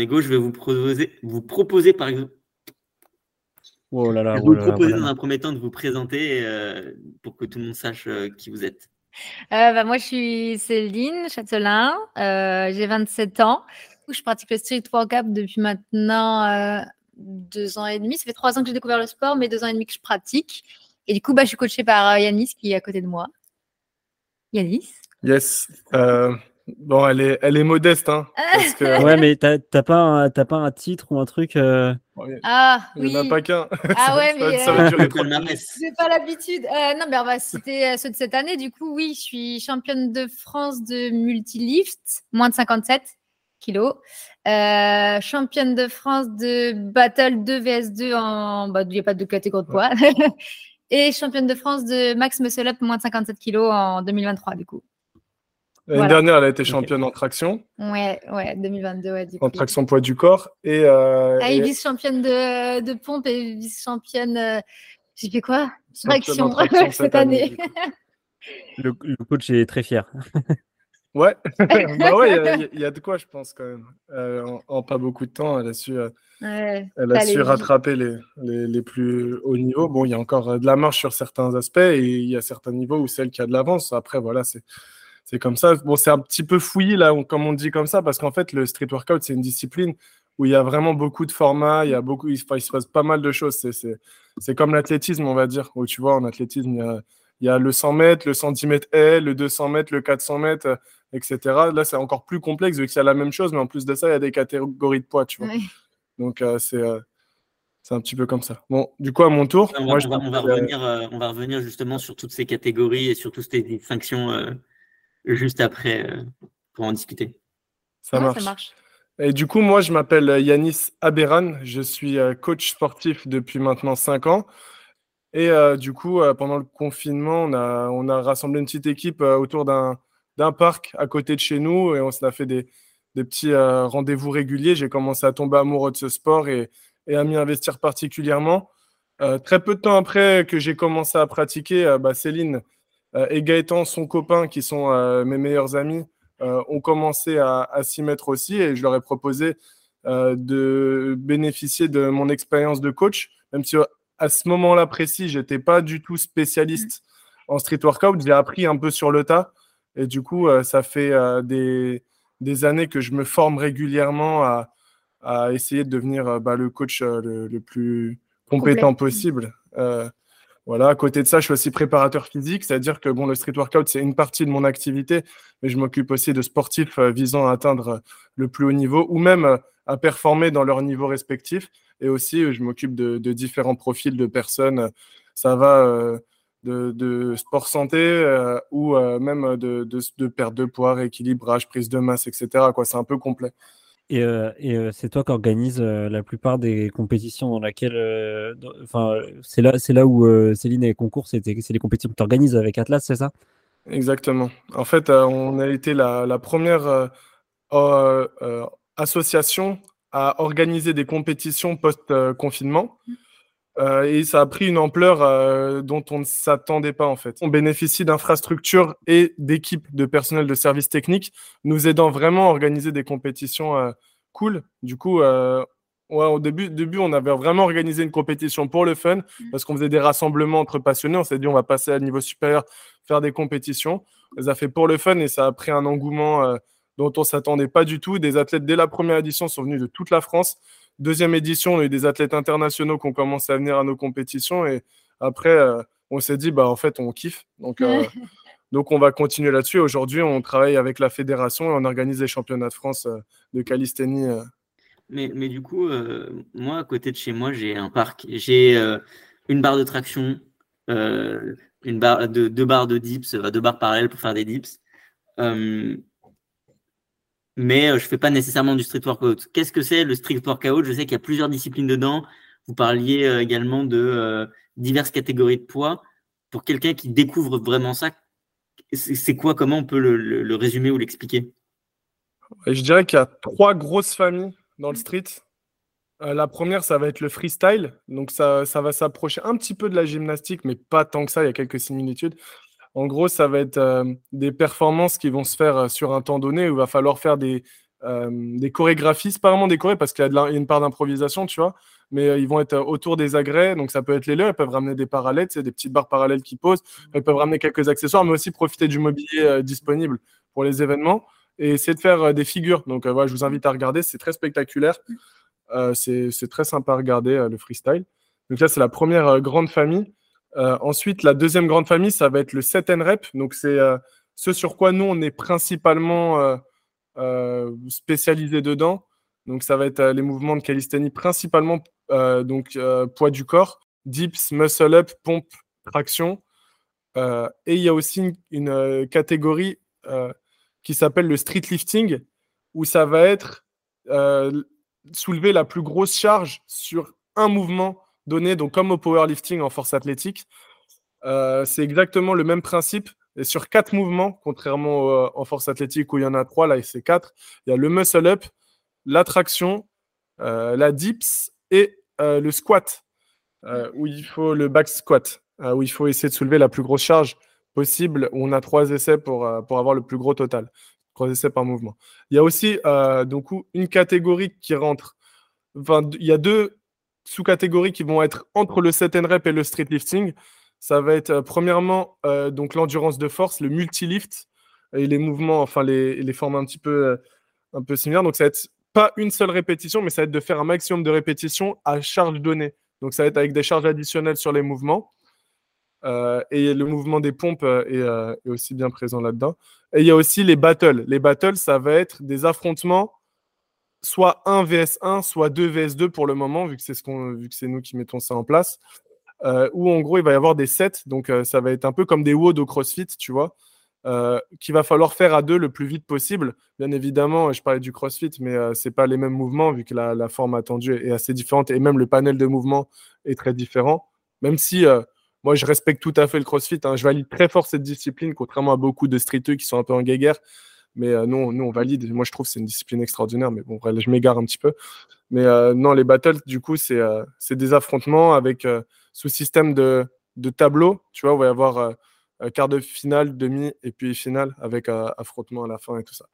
ego. Je vais vous proposer, vous proposer par exemple. Oh là là, je vais oh vous là là, proposer oh là dans un premier temps de vous présenter euh, pour que tout le monde sache euh, qui vous êtes. Euh, bah, moi, je suis Céline Châtelain, euh, j'ai 27 ans. Je pratique le street workout depuis maintenant euh, deux ans et demi. Ça fait trois ans que j'ai découvert le sport, mais deux ans et demi que je pratique. Et du coup, bah, je suis coachée par euh, Yanis qui est à côté de moi. Yanis? Yes. Euh, bon, elle est, elle est modeste, hein, parce que Ouais, mais t'as t'as pas, un- t'as pas un titre ou un truc euh, Ah, il oui. n'y en a pas qu'un. Ah ouais, ça, mais, ça euh. J'ai pas l'habitude. Euh, non, mais on va citer euh, ceux de cette année. Du coup, oui, je suis championne de France de multilift, moins de 57 kilos. Euh, championne de France de battle 2 vs2 en. Bah, il n'y a pas de catégorie de poids. Et championne de France de max muscle up, moins de 57 kilos en 2023, du coup. L'année Voilà. dernière, elle a été championne en traction, Ouais, ouais, 2022, ouais, du coup. en traction poids du corps. Et, euh, Ah, et et- vice-championne de, de pompe et vice-championne. euh, J'ai fait quoi? Traction, traction cette, cette année. le, le coach est très fier. Ouais, bah ouais, il y a- y, de quoi, je pense, quand même. Euh, en, en pas beaucoup de temps, elle a su, euh, Ouais. elle a su rattraper les, les, les plus hauts niveaux. Bon, il y a encore de la marche sur certains aspects et il y a certains niveaux où c'est elle qui a de l'avance. Après, voilà, c'est c'est comme ça. Bon, c'est un petit peu fouillis, là, on- comme on dit comme ça, parce qu'en fait, le street workout, c'est une discipline où il y a vraiment beaucoup de formats, il y a beaucoup, il, il se passe pas mal de choses. C'est- C'est c'est comme l'athlétisme, on va dire, où tu vois, en athlétisme, il y a, il y a le 100 mètres, le 110 mètres haie, le 200 mètres, le 400 mètres, etc. Là, c'est encore plus complexe vu que c'est la même chose, mais en plus de ça, il y a des catégories de poids, tu vois. Donc, euh, c'est euh, c'est un petit peu comme ça. Bon, du coup, à mon tour, On va, moi, je on va- on va m'appelle, revenir, euh, on va revenir justement sur toutes ces catégories et sur toutes ces distinctions euh, juste après euh, pour en discuter. ça Ouais, marche. ça marche. Et du coup, moi, je m'appelle euh, Yanis Aberan. Je suis euh, coach sportif depuis maintenant 5 ans. Et euh, du coup, euh, pendant le confinement, on a, on a rassemblé une petite équipe euh, autour d'un d'un parc à côté de chez nous et on s'est fait des, des petits euh, rendez-vous réguliers. J'ai commencé à tomber amoureux de ce sport et, et à m'y investir particulièrement. Euh, très peu de temps après que j'ai commencé à pratiquer, euh, bah, Céline euh, et Gaëtan, son copain, qui sont euh, mes meilleurs amis, euh, ont commencé à, à s'y mettre aussi et je leur ai proposé euh, de bénéficier de mon expérience de coach, même si euh, à ce moment-là précis, j'étais pas du tout spécialiste en street workout, j'ai appris un peu sur le tas et du coup, euh, ça fait euh, des, des années que je me forme régulièrement à, à essayer de devenir euh, bah, le coach euh, le, le plus compétent possible. Euh, voilà, à côté de ça, je suis aussi préparateur physique, c'est-à-dire que bon, le street workout, c'est une partie de mon activité, mais je m'occupe aussi de sportifs euh, visant à atteindre euh, le plus haut niveau ou même euh, à performer dans leur niveau respectif. Et aussi, je m'occupe de, différents profils de personnes. Ça va de, sport santé ou même de, perte de poids, rééquilibrage, prise de masse, etc. C'est un peu complet. Et, euh, et euh, c'est toi qui organise euh, la plupart des compétitions dans euh, dans- Enfin, c'est là, c'est là où euh, Céline et concours, c'était- c'est les compétitions que tu organises avec Atlas, c'est ça? Exactement. En fait, euh, on a été la, la première euh, euh, euh, association à organiser des compétitions post-confinement. Euh, et ça a pris une ampleur euh, dont on ne s'attendait pas en fait. On bénéficie d'infrastructures et d'équipes de personnel de services techniques nous aidant vraiment à organiser des compétitions euh, cool. Du coup, ouais, au début, début, on avait vraiment organisé une compétition pour le fun parce qu'on faisait des rassemblements entre passionnés. On s'est dit on va passer à un niveau supérieur, faire des compétitions. On les a fait pour le fun et ça a pris un engouement dont on s'attendait pas du tout. Des athlètes dès la première édition sont venus de toute la France. Deuxième édition, on a eu des athlètes internationaux qui ont commencé à venir à nos compétitions et après, euh, on s'est dit bah en fait on kiffe. Donc euh, donc on va continuer là-dessus. Aujourd'hui, on travaille avec la fédération et on organise les championnats de France euh, de calisthénie. euh. Mais, mais du coup, euh, moi, à côté de chez moi, j'ai un parc. J'ai euh, une barre de traction, euh, une barre de, deux barres de dips, deux barres parallèles pour faire des dips. Mais euh, je fais pas nécessairement du street workout. Qu'est-ce que c'est le street workout? Je sais qu'il y a plusieurs disciplines dedans. Vous parliez euh, également de euh, diverses catégories de poids. Pour quelqu'un qui découvre vraiment ça, c'est quoi Comment on peut le, résumer ou l'expliquer? Je dirais qu'il y a trois grosses familles dans le street. La première, ça va être le freestyle. Donc, ça, ça va s'approcher un petit peu de la gymnastique, mais pas tant que ça. Il y a quelques similitudes. En gros, ça va être euh, des performances qui vont se faire euh, sur un temps donné où il va falloir faire des, des chorégraphies, pas vraiment des chorés parce qu'il y a, une part d'improvisation, tu vois, mais ils vont être autour des agrès, donc ça peut être les leurs, ils peuvent ramener des parallèles, c'est des petites barres parallèles qui posent, ils peuvent ramener quelques accessoires, mais aussi profiter du mobilier disponible pour les événements et essayer de faire des figures. Donc voilà, je vous invite à regarder, c'est très spectaculaire, c'est très sympa à regarder le freestyle. Donc là, c'est la première grande famille. Ensuite, la deuxième grande famille, ça va être le set and rep. Donc c'est ce sur quoi nous, on est principalement euh, euh, spécialisé dedans. Donc, ça va être euh, les mouvements de calisthénie, principalement donc, poids du corps, dips, muscle up, pompe, traction. et il y a aussi une, catégorie qui s'appelle le street lifting, où ça va être soulever la plus grosse charge sur un mouvement donné, donc comme au powerlifting en force athlétique. c'est exactement le même principe, et sur quatre mouvements, contrairement euh, en force athlétique où il y en a trois, là c'est quatre, il y a le muscle up, la traction, euh, la dips et euh, le squat, où il faut le back squat, où il faut essayer de soulever la plus grosse charge possible, où on a trois essais pour, pour avoir le plus gros total. Trois essais par mouvement. Il y a aussi donc, une catégorie qui rentre. Enfin, il y a deux sous-catégories qui vont être entre le set and rep et le street lifting. Ça va être euh, premièrement euh, donc l'endurance de force, le multilift et les mouvements, enfin les, les formes un petit peu, euh, un peu similaires. Donc ça va être pas une seule répétition, mais ça va être de faire un maximum de répétitions à charge donnée. Donc ça va être avec des charges additionnelles sur les mouvements. et le mouvement des pompes est, est aussi bien présent là-dedans. Et il y a aussi les battles. Les battles, ça va être des affrontements, soit 1 vs 1, soit 2 vs 2 pour le moment, vu que c'est ce qu'on, que c'est nous qui mettons ça en place. Euh, où en gros il va y avoir des sets, donc euh, ça va être un peu comme des WOD au CrossFit, tu vois, euh, qu'il va falloir faire à deux le plus vite possible. Bien évidemment, je parlais du CrossFit, mais c'est pas les mêmes mouvements vu que la, forme attendue est assez différente et même le panel de mouvements est très différent. Même si moi je respecte tout à fait le CrossFit, hein. je valide très fort cette discipline, contrairement à beaucoup de streeteux qui sont un peu en guéguerre. Mais non, nous, on valide. Moi, je trouve que c'est une discipline extraordinaire. Mais bon, je m'égare un petit peu. Mais non, les battles, du coup, c'est des affrontements avec sous système de, de tableau. Tu vois, on va y avoir euh, quart de finale, demi et puis finale avec euh, affrontement à la fin et tout ça.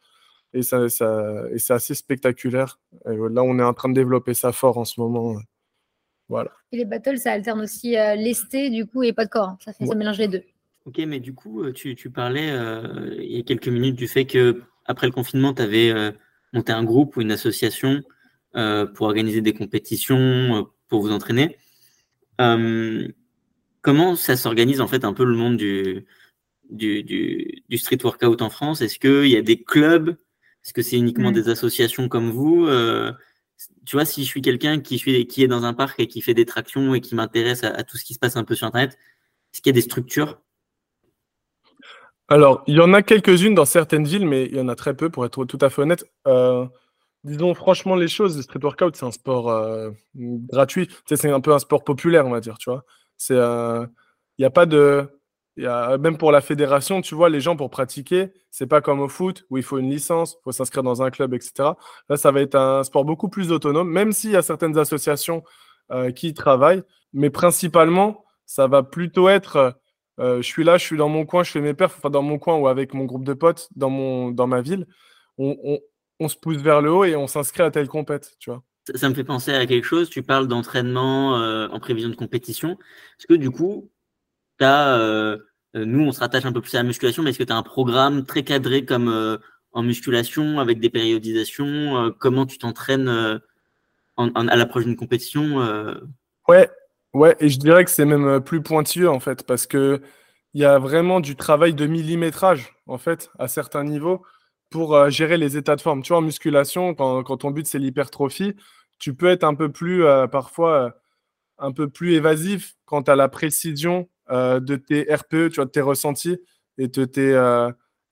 Et, ça, ça et c'est assez spectaculaire. là, on est en train de développer ça fort en ce moment. Voilà. Et les battles, ça alterne aussi euh, lesté, du coup, et pas de corps. Ça, fait, ça mélange les deux. Ok, mais du coup, tu, tu parlais il y a quelques minutes du fait que après le confinement, tu avais monté un groupe ou une association pour organiser des compétitions, pour vous entraîner. Euh, comment ça s'organise en fait un peu le monde du, du, du, street workout en France? Est-ce qu'il y a des clubs? Est-ce que c'est uniquement mm. des associations comme vous euh, Tu vois, si je suis quelqu'un qui, qui est dans un parc et qui fait des tractions et qui m'intéresse à, tout ce qui se passe un peu sur Internet, est-ce qu'il y a des structures alors, il y en a quelques-unes dans certaines villes, mais il y en a très peu, pour être tout à fait honnête. Euh, disons franchement les choses, le street workout, c'est un sport euh, gratuit. C'est un peu un sport populaire, on va dire, tu vois. Il euh, n'y a pas de, même pour la fédération, tu vois, les gens pour pratiquer, c'est pas comme au foot où il faut une licence, il faut s'inscrire dans un club, etc. Là, ça va être un sport beaucoup plus autonome, même s'il y a certaines associations qui y travaillent, mais principalement, ça va plutôt être, je suis là, je suis dans mon coin, je fais mes perfs, enfin dans mon coin ou avec mon groupe de potes dans mon, dans ma ville. on, on se pousse vers le haut et on s'inscrit à telle compète, tu vois. Ça, me fait penser à quelque chose. Tu parles d'entraînement euh, en prévision de compétition. Est-ce que du coup, as, euh, euh, nous, on se rattache un peu plus à la musculation, mais est-ce que tu as un programme très cadré comme en musculation avec des périodisations Comment tu t'entraînes à l'approche d'une compétition Ouais, ouais, et je dirais que c'est même plus pointilleux en fait, parce que il y a vraiment du travail de millimétrage en fait à certains niveaux pour euh, gérer les états de forme. Tu vois, en musculation, quand, ton but c'est l'hypertrophie, tu peux être un peu plus, euh, parfois, euh, un peu plus évasif quant à la précision de tes RPE, tu vois, de tes ressentis et de tes,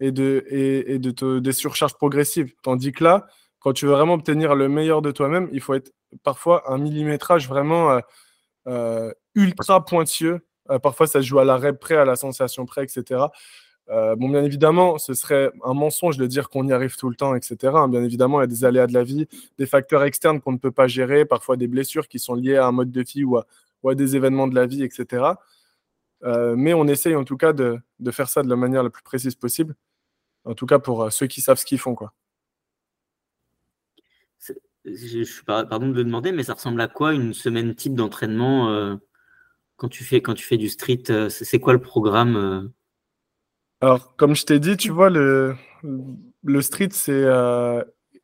et de, et, de des surcharges progressives. Tandis que là, quand tu veux vraiment obtenir le meilleur de toi-même, il faut être parfois un millimétrage vraiment ultra pointilleux. parfois, ça se joue à la rep près, à la sensation près, etc. Euh, bon, bien évidemment, ce serait un mensonge de dire qu'on y arrive tout le temps, etc. Hein. Bien évidemment, il y a des aléas de la vie, des facteurs externes qu'on ne peut pas gérer, parfois des blessures qui sont liées à un mode de vie ou à, des événements de la vie, etc. Euh, mais on essaye en tout cas de, faire ça de la manière la plus précise possible. En tout cas pour euh, ceux qui savent ce qu'ils font. Quoi. Je, suis pardon de le demander, mais ça ressemble à quoi une semaine type d'entraînement quand tu fais quand tu fais du street C'est quoi le programme Alors, comme je t'ai dit, tu vois, le, le street, c'est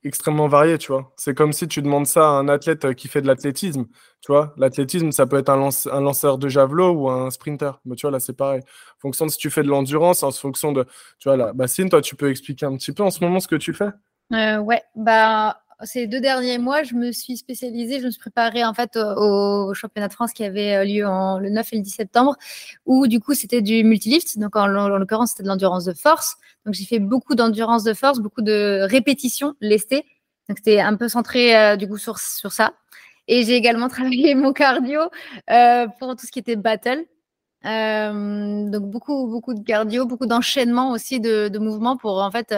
extrêmement varié, tu vois. C'est comme si tu demandes ça à un athlète euh, qui fait de l'athlétisme, tu vois. L'athlétisme, ça peut être un, lanceur de javelot ou un sprinter. Mais tu vois, là, c'est pareil. En fonction de si tu fais de l'endurance, en fonction de... Tu vois, là, Bassine, toi, tu peux expliquer un petit peu en ce moment ce que tu fais? Euh, Ouais, bah, ces deux derniers mois, je me suis spécialisée, je me suis préparée en fait au, championnat de France qui avait euh, lieu le 9 et le 10 septembre, où du coup c'était du multilift, donc en, l'occurrence c'était de l'endurance de force. Donc j'ai fait beaucoup d'endurance de force, beaucoup de répétitions lestées. Donc c'était un peu centré euh, du coup sur, ça. Et j'ai également travaillé mon cardio euh, pour tout ce qui était battle. donc beaucoup beaucoup de cardio, beaucoup d'enchaînement aussi de, de, mouvements pour en fait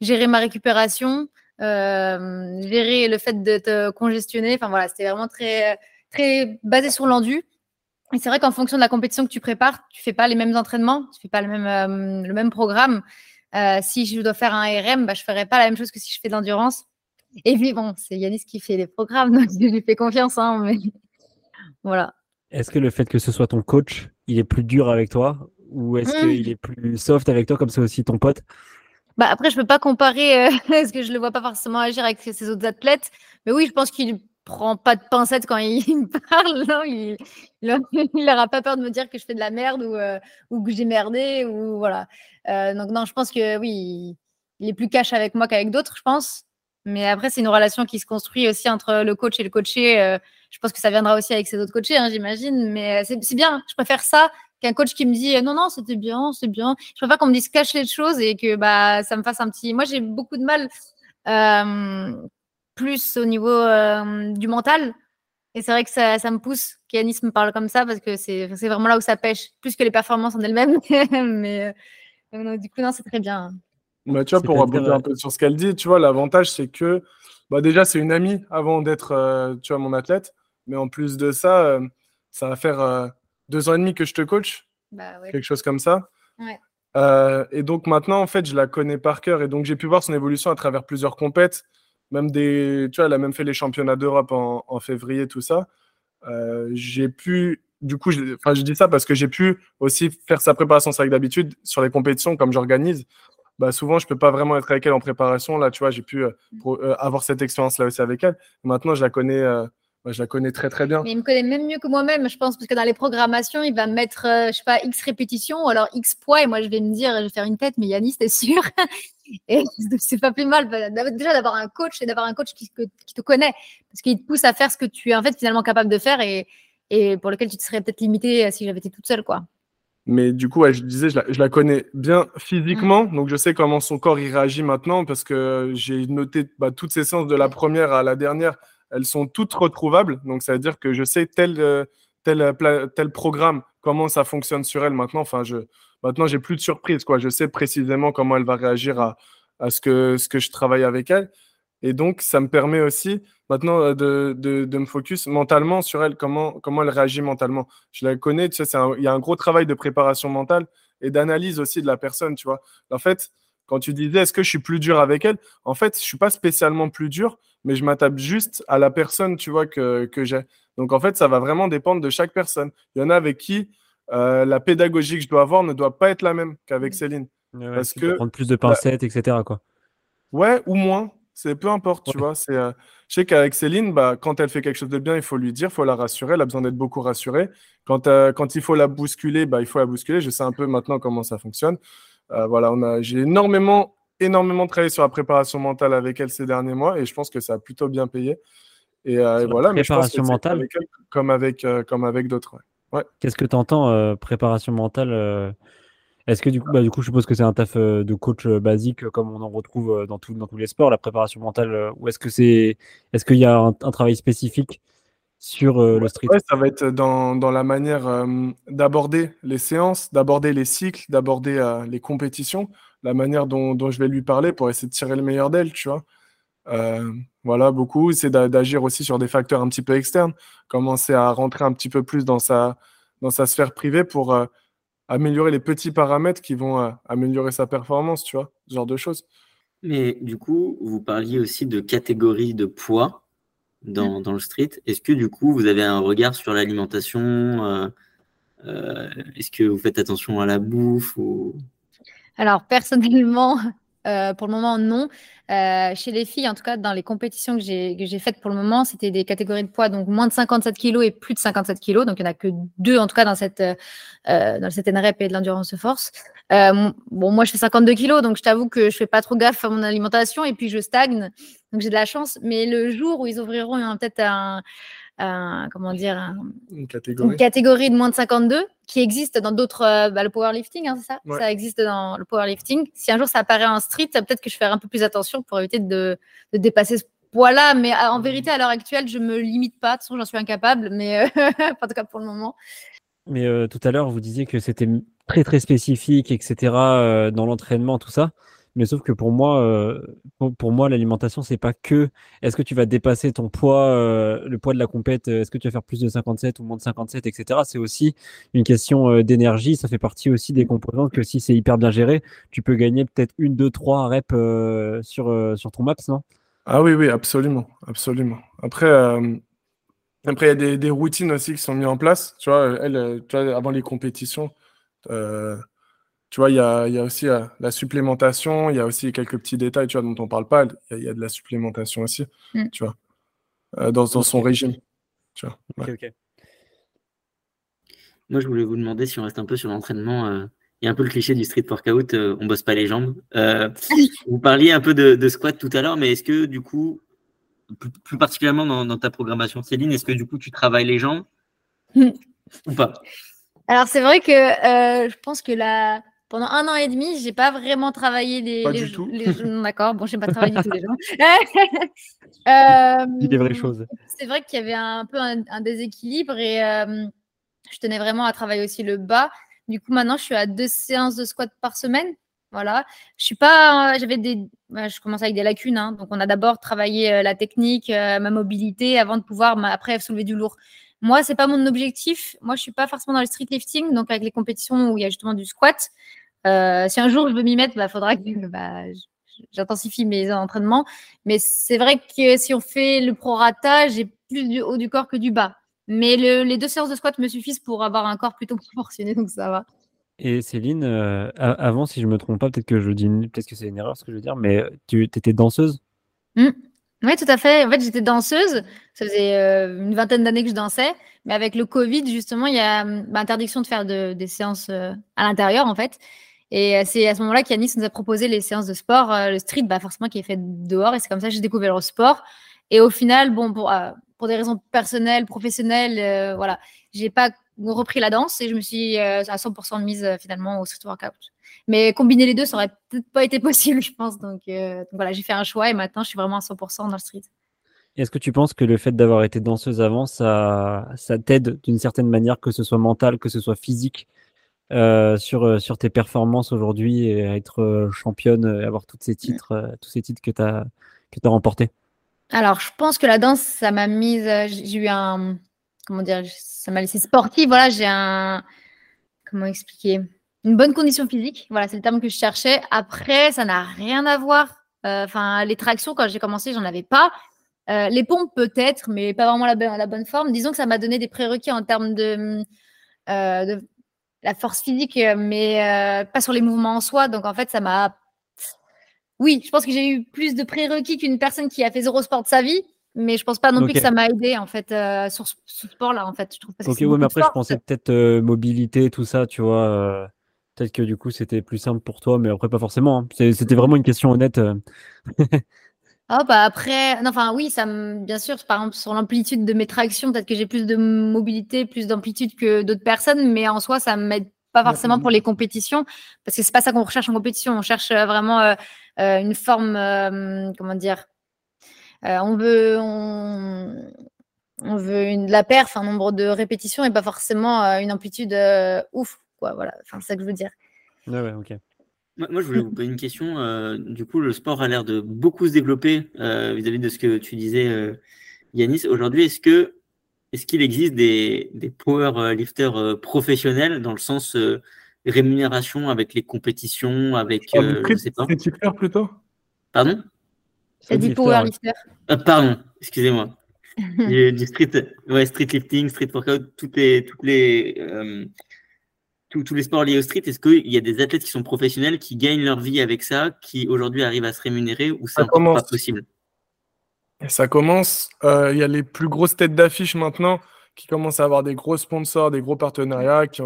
gérer ma récupération, euh, gérer le fait de te congestionner. Enfin voilà, c'était vraiment très, très basé sur l'endu. Et c'est vrai qu'en fonction de la compétition que tu prépares, tu fais pas les mêmes entraînements, tu fais pas le même, euh, le même programme. Euh, si je dois faire un RM, bah, je ferai pas la même chose que si je fais de l'endurance. Et puis bon, c'est Yanis qui fait les programmes, donc je lui fais confiance. Hein, mais voilà. Est-ce que le fait que ce soit ton coach, il est plus dur avec toi? Ou est-ce mmh. qu'il est plus soft avec toi comme c'est aussi ton pote? Bah après, je peux pas comparer euh, parce que je le vois pas forcément agir avec ses autres athlètes. Mais oui, je pense qu'il prend pas de pincettes quand il me parle. Non, il, il, aura pas peur de me dire que je fais de la merde ou, euh, ou que j'ai merdé ou voilà. Euh, donc non, je pense que oui, il est plus cash avec moi qu'avec d'autres, je pense. Mais après, c'est une relation qui se construit aussi entre le coach et le coaché. je pense que ça viendra aussi avec ses autres coachés, hein, j'imagine. Mais c'est bien. Je préfère ça qu'un coach qui me dit non, non, c'était bien, c'est bien. Je préfère qu'on me dise cache les choses et que bah, ça me fasse un petit. Moi, j'ai beaucoup de mal euh, plus au niveau euh, du mental. Et c'est vrai que ça, ça me pousse qu'Anis me parle comme ça parce que c'est vraiment là où ça pêche, plus que les performances en elles-mêmes. Mais euh, du coup, non, c'est très bien. Bah, tu vois, pour rebondir un peu sur ce qu'elle dit, tu vois, l'avantage, c'est que bah, déjà, c'est une amie avant d'être, tu vois, mon athlète. Mais en plus de ça, ça va faire deux ans et demi que je te coach, bah quelque chose comme ça. Euh, et donc maintenant, en fait, je la connais par cœur et donc j'ai pu voir son évolution à travers plusieurs compètes, même des, tu vois, elle a même fait les championnats d'Europe en, février, tout ça. Euh, j'ai pu, du coup, je, enfin, je dis ça parce que j'ai pu aussi faire sa préparation avec d'habitude sur les compétitions comme j'organise. Bah, souvent, je peux pas vraiment être avec elle en préparation. Là, tu vois, j'ai pu euh, mm. avoir cette expérience-là aussi avec elle. Maintenant, je la connais je la connais très très bien. Mais il me connaît même mieux que moi-même, je pense, parce que dans les programmations, il va mettre, euh, je sais pas, X répétitions ou alors X poids, et moi je vais me dire, je vais faire une tête, mais Yannis, t'es sûr? Et c'est pas plus mal, déjà d'avoir un coach et d'avoir un coach qui, qui, te connaît, parce qu'il te pousse à faire ce que tu es en fait finalement capable de faire et, et pour lequel tu te serais peut-être limité euh, si j'avais été toute seule, quoi. Mais du coup, je disais, je la, je la, connais bien physiquement, mm. donc je sais comment son corps il réagit maintenant parce que j'ai noté bah, toutes ces séances de la première à la dernière elles sont toutes retrouvables. Donc, ça veut dire que je sais tel, euh, euh, tel programme, comment ça fonctionne sur elle maintenant. Enfin, je, maintenant, j'ai plus de surprise. Je sais précisément comment elle va réagir à, à ce, que, ce que je travaille avec elle. Et donc, ça me permet aussi maintenant euh, de, de, de, me focus mentalement sur elle, comment, comment elle réagit mentalement. Je la connais, tu sais, il y a un gros travail de préparation mentale et d'analyse aussi de la personne, tu vois. En fait, quand tu disais est-ce que je suis plus dur avec elle, en fait, je suis pas spécialement plus dur, mais je m'attaque juste à la personne, tu vois, que, que j'ai. Donc en fait, ça va vraiment dépendre de chaque personne. Il y en a avec qui euh, la pédagogie que je dois avoir ne doit pas être la même qu'avec Céline. parce que prendre plus de pincettes, etc. Quoi. Ouais, ou moins. C'est peu importe, tu vois. C'est, euh, je sais qu'avec Céline, bah, quand elle fait quelque chose de bien, il faut lui dire, il faut la rassurer. Elle a besoin d'être beaucoup rassurée. Quand, euh, quand il faut la bousculer, bah, il faut la bousculer. Je sais un peu maintenant comment ça fonctionne. voilà, on a, j'ai énormément énormément travaillé sur la préparation mentale avec elle ces derniers mois et je pense que ça a plutôt bien payé. Et, euh, voilà, mais préparation mentale avec elle, comme avec, euh, comme avec d'autres. Ouais. Qu'est-ce que tu entends euh, préparation mentale Est-ce que du coup, bah, du coup, je suppose que c'est un taf de coach basique comme on en retrouve dans, tout, dans tous les sports, la préparation mentale, ou est-ce que c'est, est-ce qu'il y a un, travail spécifique sur le street? Ça va être dans, dans la manière d'aborder les séances, d'aborder les cycles, d'aborder les compétitions la manière dont, je vais lui parler pour essayer de tirer le meilleur d'elle, tu vois. Euh, voilà, beaucoup. C'est d'agir aussi sur des facteurs un petit peu externes, commencer à rentrer un petit peu plus dans sa, dans sa sphère privée pour euh, améliorer les petits paramètres qui vont euh, améliorer sa performance, tu vois, ce genre de choses. Mais du coup, vous parliez aussi de catégories de poids dans, dans le street. Est-ce que du coup, vous avez un regard sur l'alimentation Est-ce que vous faites attention à la bouffe ou... Alors, personnellement, euh, pour le moment, non. Euh, chez les filles, en tout cas, dans les compétitions que j'ai faites pour le moment, c'était des catégories de poids, donc moins de 57 kg et plus de 57 kg. Donc, il n'y en a que deux, en tout cas, dans cette, euh, dans cette NREP et de l'endurance force. bon, moi, je fais 52 kg, donc je t'avoue que je fais pas trop gaffe à mon alimentation et puis je stagne. Donc, j'ai de la chance. Mais le jour où ils ouvriront peut-être un comment dire, une, catégorie. catégorie. de moins de 52 qui existe dans d'autres, euh, bah, le powerlifting, hein, c'est ça? Ça existe dans le powerlifting. Si un jour ça apparaît en street, peut-être que je ferai un peu plus attention pour éviter de, de dépasser ce poids-là. Mais en mmh. vérité, à l'heure actuelle, je me limite pas. De toute façon, j'en suis incapable, mais euh, en tout cas pour le moment. Mais euh, tout à l'heure, vous disiez que c'était très très spécifique, etc. dans l'entraînement, tout ça. Mais sauf que pour moi, euh, pour, moi, l'alimentation, c'est pas que est-ce que tu vas dépasser ton poids, euh, le poids de la compète, euh, est-ce que tu vas faire plus de 57 ou moins de 57, etc. C'est aussi une question d'énergie. Ça fait partie aussi des composantes que si c'est hyper bien géré, tu peux gagner peut-être une, deux, trois reps sur, sur ton max, non? Ah oui, oui, absolument, absolument. Après. Après, il y a des, des, routines aussi qui sont mises en place. Tu vois, avant les compétitions, tu vois, il y a, y a, aussi euh, la supplémentation, il y a aussi quelques petits détails, tu vois, dont on ne parle pas. Il y, a de la supplémentation aussi, mm. tu vois, euh, dans, dans, son régime. Tu vois, Moi, je voulais vous demander si on reste un peu sur l'entraînement. Euh, il y a un peu le cliché du street workout, on bosse pas les jambes. vous parliez un peu de, squat tout à l'heure, mais est-ce que du coup, plus, particulièrement dans, dans, ta programmation, Céline, est-ce que du coup tu travailles les jambes mm. ou pas? Alors c'est vrai que je pense que la, pendant un an et demi, j'ai pas vraiment travaillé les. Pas du tout. D'accord, bon, j'ai pas travaillé du tout les gens. euh, des vraies choses. C'est vrai qu'il y avait un peu un, déséquilibre et euh, je tenais vraiment à travailler aussi le bas. Du coup, maintenant, je suis à deux séances de squat par semaine. Voilà. Je suis pas. J'avais des. Je commence avec des lacunes. Hein. Donc, on a d'abord travaillé euh, la technique, euh, ma mobilité, avant de pouvoir après soulever du lourd. Moi, c'est pas mon objectif. Moi, je suis pas forcément dans le street lifting, donc avec les compétitions où il y a justement du squat. Euh, si un jour je veux m'y mettre, il bah, faudra que bah, j'intensifie mes entraînements. Mais c'est vrai que si on fait le prorata, j'ai plus du haut du corps que du bas. Mais les deux séances de squat me suffisent pour avoir un corps plutôt proportionné, donc ça va. Et Céline, euh, avant, si je me trompe pas, peut-être que je dis, peut-être que c'est une erreur ce que je veux dire, mais tu étais danseuse? Mmh. Oui, tout à fait. En fait, j'étais danseuse. Ça faisait euh, une vingtaine d'années que je dansais. Mais avec le Covid, justement, il y a bah, interdiction de faire des séances à l'intérieur, en fait. Et euh, c'est à ce moment-là qu'Yanis nous a proposé les séances de sport, euh, le street, bah forcément, qui est fait dehors. Et c'est comme ça que j'ai découvert le sport. Et au final, bon, pour, euh, des raisons personnelles, professionnelles, voilà, j'ai pas repris la danse et je me suis à 100% mise finalement au street workout. Mais combiner les deux, ça aurait peut-être pas été possible, je pense. Donc, voilà, j'ai fait un choix et maintenant, je suis vraiment à 100% dans le street. Est-ce que tu penses que le fait d'avoir été danseuse avant, ça t'aide d'une certaine manière, que ce soit mental, que ce soit physique euh, sur, euh, sur tes performances aujourd'hui et être euh, championne et avoir tous ces titres, tous ces titres que tu as, que as remportés Alors, je pense que la danse, ça m'a mise. J'ai eu un. Comment dire Ça m'a laissé sportive. Voilà, j'ai un. Comment expliquer Une bonne condition physique. Voilà, c'est le terme que je cherchais. Après, ça n'a rien à voir. Enfin, les tractions, quand j'ai commencé, j'en avais pas. les pompes, peut-être, mais pas vraiment la, la, bonne forme. Disons que ça m'a donné des prérequis en termes de, de la force physique, euh, mais euh, pas sur les mouvements en soi. Donc en fait, ça m'a. Oui, je pense que j'ai eu plus de prérequis qu'une personne qui a fait zéro sport de sa vie, mais je pense pas non plus que ça m'a aidé en fait euh, sur ce sport-là. En fait, je trouve. ok, oui, mais après, je pensais peut-être mobilité, tout ça, tu vois. Peut-être que du coup, c'était plus simple pour toi, mais après, pas forcément. Hein. C'était vraiment une question honnête. Oh, bah après, enfin oui, ça bien sûr, par exemple, sur l'amplitude de mes tractions, peut-être que j'ai plus de mobilité, plus d'amplitude que d'autres personnes, mais en soi, ça ne m'aide pas forcément pour les compétitions, parce que c'est pas ça qu'on recherche en compétition. On cherche euh, vraiment euh, euh, une forme, comment dire, on veut, on, veut une, de la perf, un nombre de répétitions et pas forcément une amplitude ouf, quoi. Voilà, enfin, c'est ça que je veux dire. Ouais, ouais, ok. Moi, je voulais vous poser une question. Euh, du coup, le sport a l'air de beaucoup se développer euh, vis-à-vis de ce que tu disais, euh, Yanis. Aujourd'hui, est-ce que est-ce qu'il existe des, des powerlifters professionnels dans le sens rémunération avec les compétitions, avec euh, je sais pas. plutôt? Pardon? C'est du powerlifter. Ah, pardon, excusez-moi. du street, ouais, street lifting, street workout, toutes les, toutes les, euh, tous, les sports liés au street. Est-ce qu'il y a des athlètes qui sont professionnels, qui gagnent leur vie avec ça, qui aujourd'hui arrivent à se rémunérer ou c'est encore pas possible? Ça commence. Euh, il y a les plus grosses têtes d'affiche maintenant qui commencent à avoir des gros sponsors, des gros partenariats, qui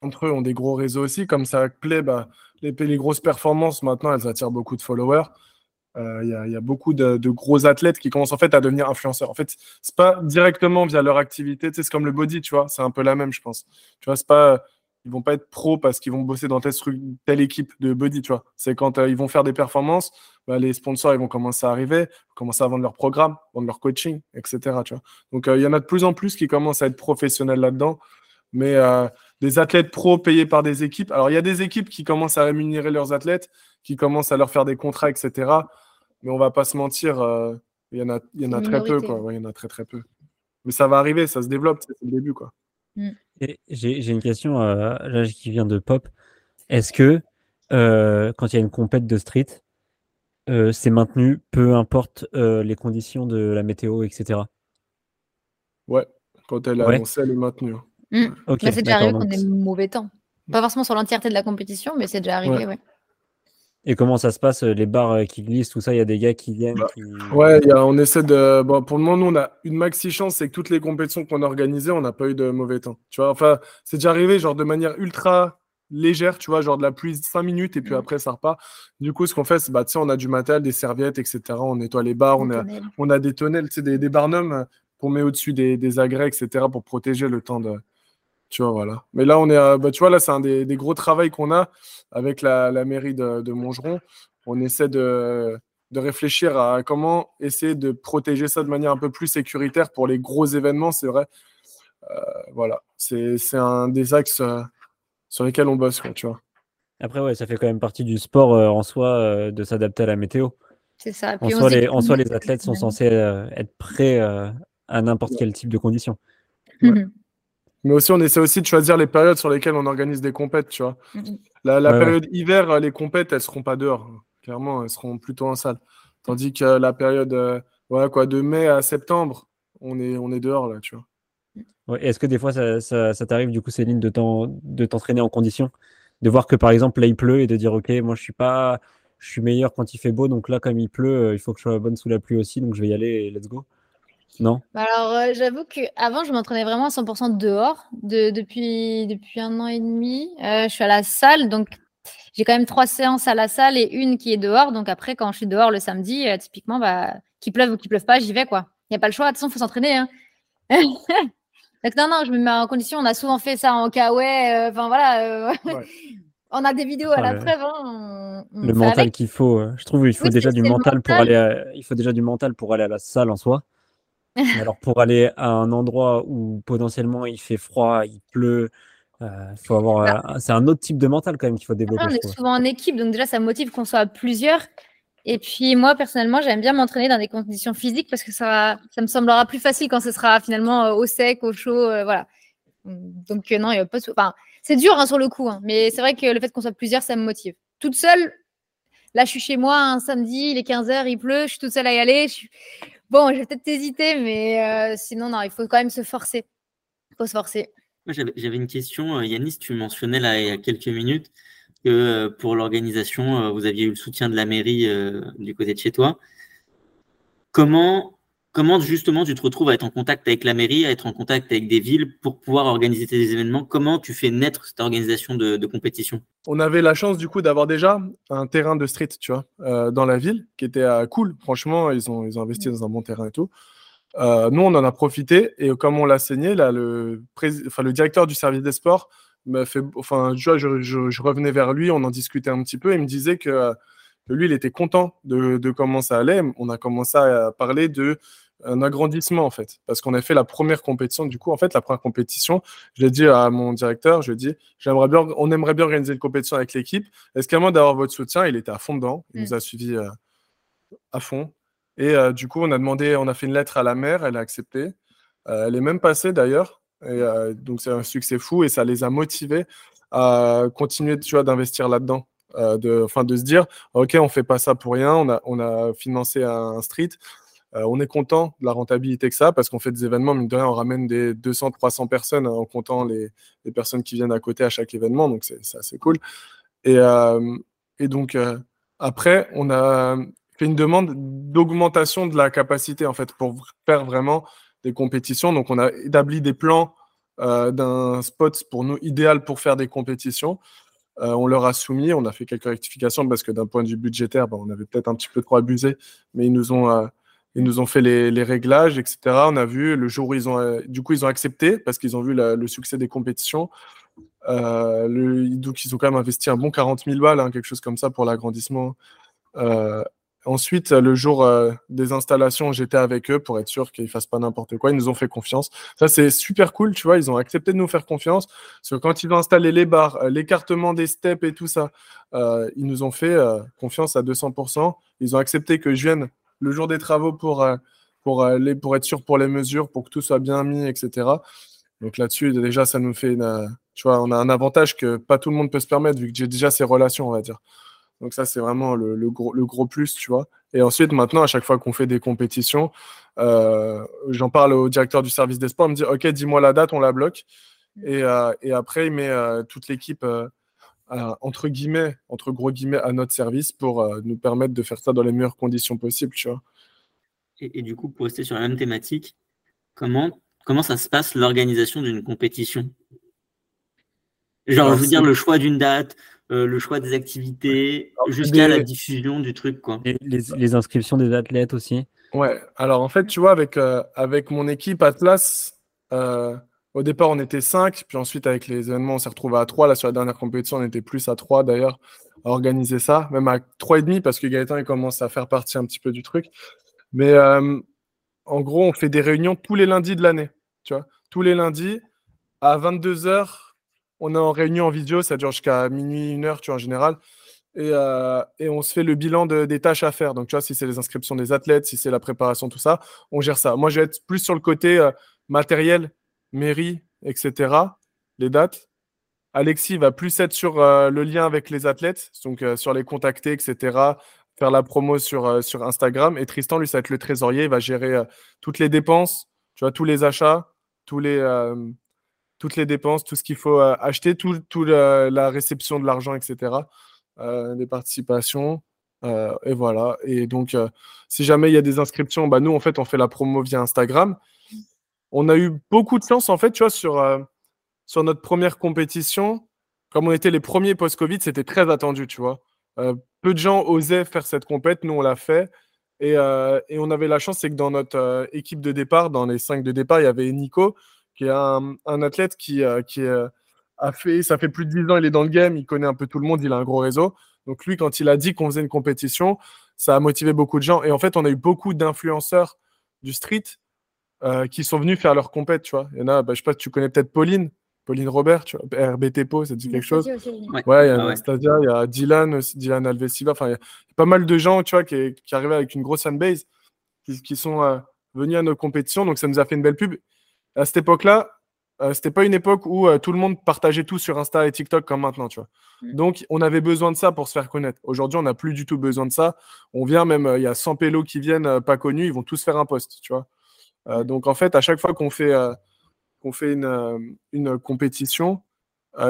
entre eux ont des gros réseaux aussi. Comme ça plaît, bah, les, les grosses performances maintenant, elles attirent beaucoup de followers. Euh, il y, a beaucoup de, gros athlètes qui commencent en fait à devenir influenceurs. En fait, c'est pas directement via leur activité, c'est comme le body, tu vois, c'est un peu la même, je pense. Tu vois, c'est pas, ils vont pas être pros parce qu'ils vont bosser dans telle, équipe de body, tu vois. C'est quand euh, ils vont faire des performances, bah, les sponsors ils vont commencer à arriver, commencer à vendre leur programme, vendre leur coaching, etc. Tu vois. Donc euh, il y en a de plus en plus qui commencent à être professionnels là-dedans, mais des athlètes pros payés par des équipes. Alors il y a des équipes qui commencent à rémunérer leurs athlètes, qui commencent à leur faire des contrats, etc mais on va pas se mentir, euh, il y en a, y en a très peu, quoi. il y en a très très peu. Mais ça va arriver, ça se développe, c'est le début, quoi. Mm. J'ai une question euh, qui vient de Pop. Est-ce que euh, quand il y a une compète de street, c'est maintenu, peu importe les conditions de la météo, etc. Ouais, quand elle est annoncée, elle est maintenue. Mm. c'est déjà arrivé qu'on ait mauvais temps. Pas forcément sur l'entièreté de la compétition, mais c'est déjà arrivé, ouais. Et comment ça se passe, les barres qui glissent, tout ça? Il y a des gars qui viennent bah, Ouais, on essaie de. Bon, pour le moment, nous, on a une maxi chance, c'est que toutes les compétitions qu'on a organisées, on n'a pas eu de mauvais temps. Tu vois, enfin, c'est déjà arrivé, genre de manière ultra légère, tu vois, genre de la pluie 5 minutes et puis mmh. après ça repart. Du coup, ce qu'on fait, c'est bah, on a du matériel, des serviettes, etc. On nettoie les barres, on a, on a des tonnelles, des, des barnums qu'on met au-dessus des, des agrès, etc. pour protéger le temps de, tu vois, voilà. Mais là, on est, bah, tu vois, là, c'est un des, gros travaux qu'on a avec la, mairie de, de, Montgeron. On essaie de, réfléchir à comment essayer de protéger ça de manière un peu plus sécuritaire pour les gros événements, c'est vrai. Euh, voilà, c'est un des axes euh, sur lesquels on bosse, tu vois. Après, ouais, ça fait quand même partie du sport euh, en soi de s'adapter à la météo. C'est ça. en, soi, les, en soi, les athlètes sont censés être prêts à n'importe quel type de conditions. Mhm. Mais aussi, on essaie aussi de choisir les périodes sur lesquelles on organise des compètes, tu vois. La, période hiver, euh, les compètes, elles seront pas dehors. Clairement, elles seront plutôt en salle. Tandis que la période euh, quoi, de mai à septembre, on est, on est dehors, là, tu vois. Est-ce que des fois, ça, ça, t'arrive, du coup, Céline, de t'entraîner en condition? De voir que, par exemple, là, il pleut et de dire, OK, moi, je suis pas... Je suis meilleur quand il fait beau, donc là, comme il pleut, euh, il faut que je sois bonne sous la pluie aussi, donc je vais y aller et let's go. Non bah Alors, euh, j'avoue qu'avant, je m'entraînais vraiment à 100% dehors. De, depuis, depuis un an et demi, euh, je suis à la salle. Donc, j'ai quand même trois séances à la salle et une qui est dehors. Donc, après, quand je suis dehors le samedi, euh, typiquement, bah, qu'il pleuve ou qu'il pleuve pas, j'y vais. quoi. Il n'y a pas le choix. De toute façon, il faut s'entraîner. Hein. donc, non, non, je me mets en condition. On a souvent fait ça en kawaii. Enfin, voilà. On a des vidéos à la preuve. Hein. le mental qu'il faut. Je trouve qu'il faut déjà du mental, pour aller. Il faut déjà du mental pour aller à la salle en soi alors pour aller à un endroit où potentiellement il fait froid, il pleut, euh, faut avoir, bah c'est un autre type de mental quand même qu'il faut développer. on est souvent en équipe, donc déjà ça motive qu'on soit plusieurs. Et puis moi personnellement, j'aime bien m'entraîner dans des conditions physiques parce que ça, ça me semblera plus facile quand ce sera finalement euh, au sec, au chaud, euh, voilà. Donc non, il y a pas. Enfin, c'est dur hein, sur le coup, hein, mais c'est vrai que le fait qu'on soit plusieurs, ça me motive. Toute seule, là je suis chez moi un samedi, il est 15h, il pleut, je suis toute seule à y aller. Je Bon, je vais peut-être hésiter, mais euh, sinon, non, il faut quand même se forcer. Il faut se forcer. J'avais une question. Euh, Yanis, tu mentionnais là, il y a quelques minutes que euh, pour l'organisation, vous aviez eu le soutien de la mairie du côté de chez toi. Comment Comment justement tu te retrouves à être en contact avec la mairie, à être en contact avec des villes pour pouvoir organiser tes événements? Comment tu fais naître cette organisation de, compétition? On avait la chance du coup d'avoir déjà un terrain de street, tu vois, euh, dans la ville, qui était euh, cool. Franchement, ils ont, ils ont investi dans un bon terrain et tout. Euh, nous, on en a profité et comme on l'a saigné, là, le, enfin, le directeur du service des sports m'a fait, enfin, je, je, je, revenais vers lui, on en discutait un petit peu, il me disait que lui, il était content de, de, comment ça allait. On a commencé à parler de un agrandissement en fait, parce qu'on a fait la première compétition. Du coup, en fait, la première compétition, je l'ai dit à mon directeur, je lui ai dit, j'aimerais bien, on aimerait bien organiser une compétition avec l'équipe. Est-ce qu'à moins d'avoir votre soutien, il était à fond dedans, il mm. nous a suivis euh, à fond. Et euh, du coup, on a demandé, on a fait une lettre à la mère, elle a accepté. Euh, elle est même passée d'ailleurs, et donc c'est un succès fou et ça les a motivés à continuer, tu vois, d'investir là-dedans. de, enfin, de se dire, OK, on fait pas ça pour rien, on a, on a financé un, street. On est content de la rentabilité que ça parce qu'on fait des événements, mine de on ramène des 200-300 personnes en comptant les, personnes qui viennent à côté à chaque événement, donc c'est assez cool. Et, et donc, après, on a fait une demande d'augmentation de la capacité, en fait, pour faire vraiment des compétitions. Donc, on a établi des plans euh, d'un spot pour nous idéal pour faire des compétitions. Euh, on leur a soumis, on a fait quelques rectifications parce que d'un point de vue budgétaire, on avait peut-être un petit peu trop abusé, mais ils nous ont, euh, ils nous ont fait les, réglages, etc. On a vu le jour où ils ont, du coup, ils ont accepté parce qu'ils ont vu le succès des compétitions. donc, ils ont quand même investi un bon 40 000 balles, hein, quelque chose comme ça pour l'agrandissement. Ensuite, le jour euh, des installations, j'étais avec eux pour être sûr qu'ils fassent pas n'importe quoi. Ils nous ont fait confiance. Ça, c'est super cool, tu vois. Ils ont accepté de nous faire confiance. Parce que quand ils ont installé les barres, euh, l'écartement des steps et tout ça, euh, ils nous ont fait confiance à 200%. Ils ont accepté que je vienne le jour des travaux pour, pour, les, pour être sûr pour les mesures, pour que tout soit bien mis, etc. Donc là-dessus, déjà, ça nous fait une, tu vois, on a un avantage que pas tout le monde peut se permettre, vu que j'ai déjà ces relations, on va dire. Donc ça, c'est vraiment le, gros, le, gros, plus, tu vois. Et ensuite, maintenant, à chaque fois qu'on fait des compétitions, euh, j'en parle au directeur du service des sports, me dit, OK, dis-moi la date, on la bloque. Et, euh, et après, il met euh, toute l'équipe, entre guillemets, entre gros guillemets, à notre service pour nous permettre de faire ça dans les meilleures conditions possibles, tu vois. Et, du coup, pour rester sur la même thématique, comment, comment ça se passe l'organisation d'une compétition? Genre, je veux dire, le choix d'une date, euh, le choix des activités, jusqu'à la diffusion du truc. Quoi. Les, inscriptions des athlètes aussi. Ouais, alors en fait, tu vois, avec, euh, avec mon équipe Atlas, euh, au départ, on était 5, puis ensuite, avec les événements, on s'est retrouvé à 3. Là, sur la dernière compétition, on était plus à 3 d'ailleurs, à organiser ça, même à 3,5 parce que Gaëtan, il commence à faire partie un petit peu du truc. Mais en gros, on fait des réunions tous les lundis de l'année, tous les lundis à 22h on est en réunion en vidéo, ça dure jusqu'à minuit, une heure, tu vois, en général. Et, euh, on se fait le bilan des tâches à faire. Donc, tu vois, si c'est les inscriptions des athlètes, si c'est la préparation, tout ça, on gère ça. Moi, je vais être plus sur le côté euh, matériel, mairie, etc., les dates. Alexis va plus être sur euh, le lien avec les athlètes, donc sur les contacter, etc., faire la promo sur, sur Instagram. Et Tristan, lui, ça va être le trésorier, il va gérer toutes les dépenses, tu vois, tous les achats, tous les toutes les dépenses, tout ce qu'il faut euh, acheter, tout, la, réception de l'argent, etc. Euh, des participations. Euh, et voilà. Et donc, si jamais il y a des inscriptions, bah, nous, en fait, on fait la promo via Instagram. On a eu beaucoup de chance, en fait, tu vois, sur, sur notre première compétition. Comme on était les premiers post-Covid, c'était très attendu, tu vois. peu de gens osaient faire cette compète, nous, on l'a fait. Et, et, on avait la chance, c'est que dans notre équipe de départ, dans les cinq de départ, il y avait Nico, qui est un, athlète qui, euh, qui euh, a fait, ça fait plus de 10 ans, il est dans le game, il connaît un peu tout le monde, il a un gros réseau. Donc lui, quand il a dit qu'on faisait une compétition, ça a motivé beaucoup de gens. Et en fait, on a eu beaucoup d'influenceurs du street euh, qui sont venus faire leur compète, tu vois. Il y en a, bah, je sais pas, tu connais peut-être Pauline, Pauline Robert, tu vois, RBT Po, ça dit quelque chose? Ouais, il y a ah Stadia, il y a Dylan aussi, Dylan Alvesiva, enfin, il y, a pas mal de gens, tu vois, qui, qui arrivaient avec une grosse fanbase, qui, qui sont venus à nos compétitions, donc ça nous a fait une belle pub à cette époque-là, euh, c'était pas une époque où euh, tout le monde partageait tout sur Insta et TikTok comme maintenant, tu vois. Mm. Donc, on avait besoin de ça pour se faire connaître. Aujourd'hui, on n'a plus du tout besoin de ça. On vient même, euh, il y a 100 pélos qui viennent pas connus, ils vont tous faire un post, tu vois. Mm. donc, en fait, à chaque fois qu'on fait, qu'on fait une, une compétition,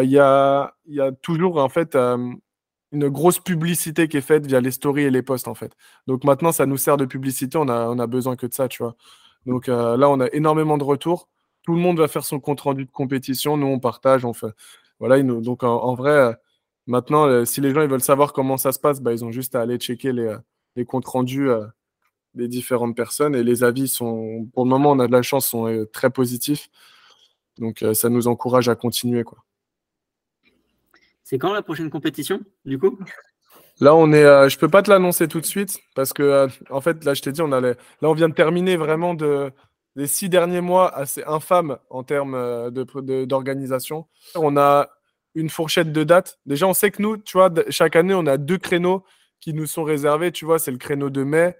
il y, a, y a toujours, en fait, une grosse publicité qui est faite via les stories et les posts, en fait. Donc, maintenant, ça nous sert de publicité. On a, on a besoin que de ça, tu vois. Donc, là, on a énormément de retours tout le monde va faire son compte rendu de compétition. Nous, on partage, on. Voilà, donc en, vrai, euh, maintenant, euh, si les gens ils veulent savoir comment ça se passe, bah, ils ont juste à aller checker les, euh, comptes rendus des différentes personnes. Et les avis sont, pour le moment, on a de la chance, sont très positifs. Donc ça nous encourage à continuer. Quoi. C'est quand la prochaine compétition, du coup? Là, on est. je peux pas te l'annoncer tout de suite parce que, en fait, là, je t'ai dit, on allait. Là, on vient de terminer vraiment de les six derniers mois assez infâmes en termes euh, d'organisation. on a une fourchette de dates. Déjà, on sait que nous, tu vois, chaque année, on a deux créneaux qui nous sont réservés. Tu vois, c'est le créneau de mai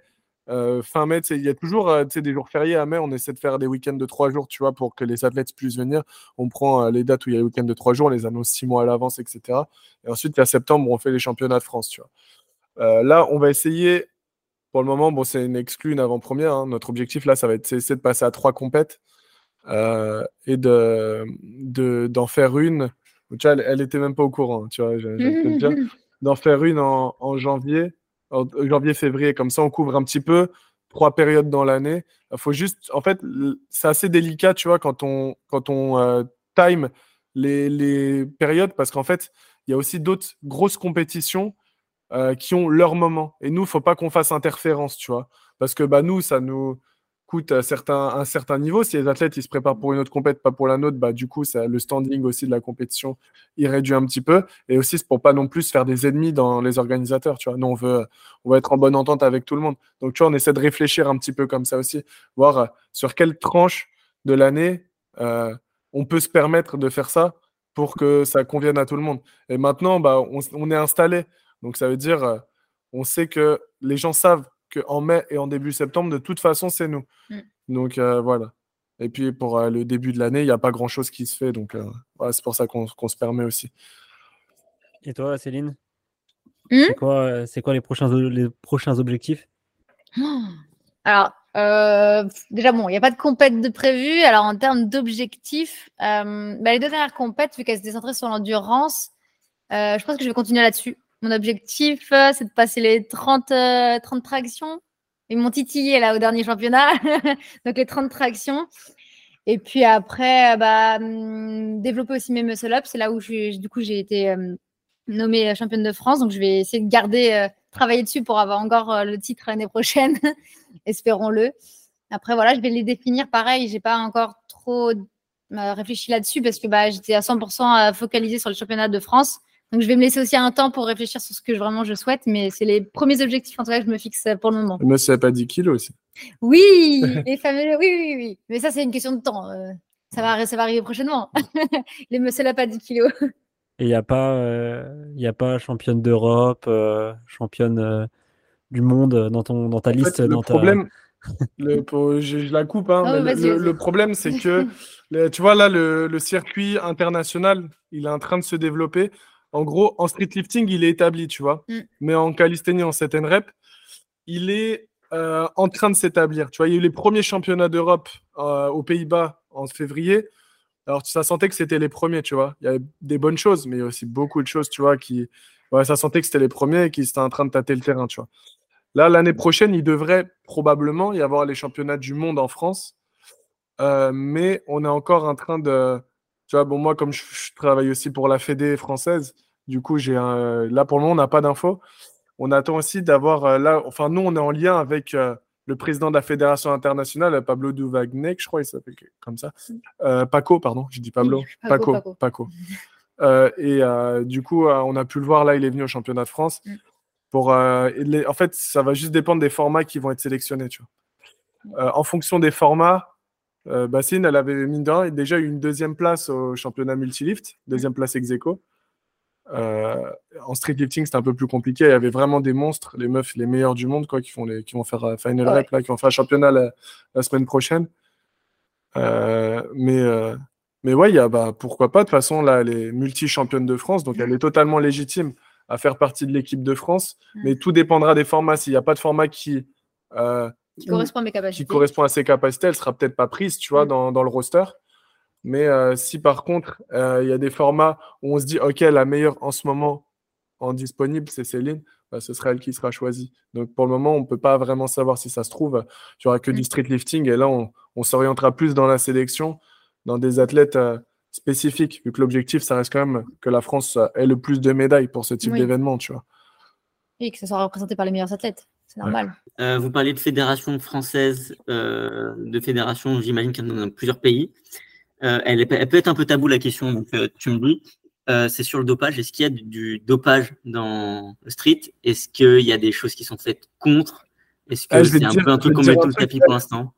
Euh, fin mai, il y a toujours euh, des jours fériés à mai. On essaie de faire des week-ends de trois jours, tu vois, pour que les athlètes puissent venir. On prend euh, les dates où il y a les week-ends de trois jours, on les annonce six mois à l'avance, etc. Et ensuite, à septembre, on fait les championnats de France, tu vois. là, on va essayer, pour le moment, bon, c'est une exclue, une avant-première. Hein. Notre objectif, là, ça va être essayer de passer à trois compètes et de, d'en faire une. Tu vois, elle, était même pas au courant, tu vois, d'en faire une en, en janvier janvier-février. Comme ça, on couvre un petit peu trois périodes dans l'année. Il faut juste, en fait, c'est assez délicat, tu vois, quand on, quand on euh, time les, les, périodes, parce qu'en fait, il y a aussi d'autres grosses compétitions euh, qui ont leur moment. Et nous, il ne faut pas qu'on fasse interférence, tu vois, parce que bah, nous, ça nous, coûte à un certain niveau. Si les athlètes ils se préparent pour une autre compétition, pas pour la nôtre, bah, du coup, ça, le standing aussi de la compétition, il réduit un petit peu. Et aussi, c'est pour pas non plus faire des ennemis dans les organisateurs. Tu vois. Nous, on veut, on va être en bonne entente avec tout le monde. Donc, tu vois, on essaie de réfléchir un petit peu comme ça aussi, voir euh, sur quelle tranche de l'année euh, on peut se permettre de faire ça pour que ça convienne à tout le monde. Et maintenant, bah, on, on est installé. Donc, ça veut dire, euh, on sait que les gens savent en mai et en début septembre, de toute façon, c'est nous. Mm. Donc euh, voilà. Et puis pour euh, le début de l'année, il n'y a pas grand-chose qui se fait. Donc euh, c'est pour ça qu'on se permet aussi. Et toi, Céline? Hmm? C'est quoi, quoi les, prochains, les prochains objectifs? Alors, déjà, bon, il n'y a pas de compète de prévu. Alors, en termes d'objectifs, bah, les deux dernières compètes, vu qu'elles se décentrées sur l'endurance, je pense que je vais continuer là-dessus. Mon objectif, euh, c'est de passer les 30, 30 euh, tractions. Ils m'ont titillé là au dernier championnat. Donc les 30 tractions. Et puis après, euh, bah, hum, développer aussi mes muscle ups. C'est là où je, du coup j'ai été nommée championne de France. Donc je vais essayer de garder, travailler dessus pour avoir encore le titre l'année prochaine. Espérons-le. Après voilà, je vais les définir. Pareil, j'ai pas encore trop réfléchi là-dessus parce que bah, j'étais à 100% focalisée sur le championnat de France. Donc, je vais me laisser aussi un temps pour réfléchir sur ce que vraiment je souhaite, mais c'est les premiers objectifs en tout cas que je me fixe pour le moment. Mais ça n'a pas 10 kilos aussi. Oui, les fameux, oui, oui, oui. Mais ça, c'est une question de temps. Euh, ça, va, ça va arriver prochainement. les muscle up à 10 kilos. Et il n'y a, pas, euh, a pas championne d'Europe, euh, championne du monde dans, ton, dans ta liste Le problème, je, la coupe, hein, le, problème, c'est que, tu vois, là, le, le, circuit international, il est en train de se développer. En gros, en street lifting, il est établi, tu vois. Mm. Mais en calisthénie, en 7 rep, il est euh, en train de s'établir. Tu vois, il y a eu les premiers championnats d'Europe euh, aux Pays-Bas en février. Alors, ça sentait que c'était les premiers, tu vois. Il y avait des bonnes choses, mais il y a aussi beaucoup de choses, tu vois, qui. Ouais, ça sentait que c'était les premiers et qu'ils étaient en train de tâter le terrain, tu vois. Là, l'année prochaine, il devrait probablement y avoir les championnats du monde en France. Euh, mais on est encore en train de. Tu vois, bon, moi, comme je, je travaille aussi pour la Fédé française, du coup, j'ai un... là pour le moment, on n'a pas d'infos. On attend aussi d'avoir euh, là, enfin, nous, on est en lien avec euh, le président de la Fédération internationale, Pablo Duvagnek, je crois, il s'appelle comme ça. Euh, Paco, pardon, je dis Pablo. Paco, Paco. et du coup, on a pu le voir là, il est venu au championnat de France. Mm. Pour, en fait, ça va juste dépendre des formats qui vont être sélectionnés. Tu vois. en fonction des formats, Bassine, elle avait mine de déjà eu une deuxième place au championnat multilift, deuxième place ex aequo. Euh, en street lifting, c'était un peu plus compliqué. Il y avait vraiment des monstres, les meufs les meilleurs du monde, quoi, qui, font les, qui vont faire euh, Final Rep, là, qui vont faire un championnat la, semaine prochaine. Euh, mais, mais ouais, y a, bah, pourquoi pas. De toute façon, là, elle est multi-championne de France, donc elle est totalement légitime à faire partie de l'équipe de France. Mm. Mais tout dépendra des formats. S'il n'y a pas de format qui, qui, correspond à mes capacités. qui correspond à ses capacités, elle sera peut-être pas prise, tu vois, mm. dans, dans le roster. Mais euh, si par contre, euh, il y a des formats où on se dit, OK, la meilleure en ce moment en disponible, c'est Céline, bah, ce sera elle qui sera choisie. Donc pour le moment, on ne peut pas vraiment savoir si ça se trouve. Il n'y aura que du mm. street lifting et là, on, s'orientera plus dans la sélection, dans des athlètes euh, spécifiques, vu que l'objectif, ça reste quand même que la France ait le plus de médailles pour ce type d'événement, tu vois. Et que ça soit représenté par les meilleurs athlètes. C'est normal. vous parlez de fédération française, de fédération, j'imagine qu'il y en a dans plusieurs pays. Euh, elle, peut être un peu tabou la question, donc euh, tu me dis. Euh, c'est sur le dopage. Est-ce qu'il y a du, dopage dans le street? Est-ce qu'il y a des choses qui sont faites contre? Est-ce que ah, c'est un peu un truc qu'on met tout le tapis pour l'instant?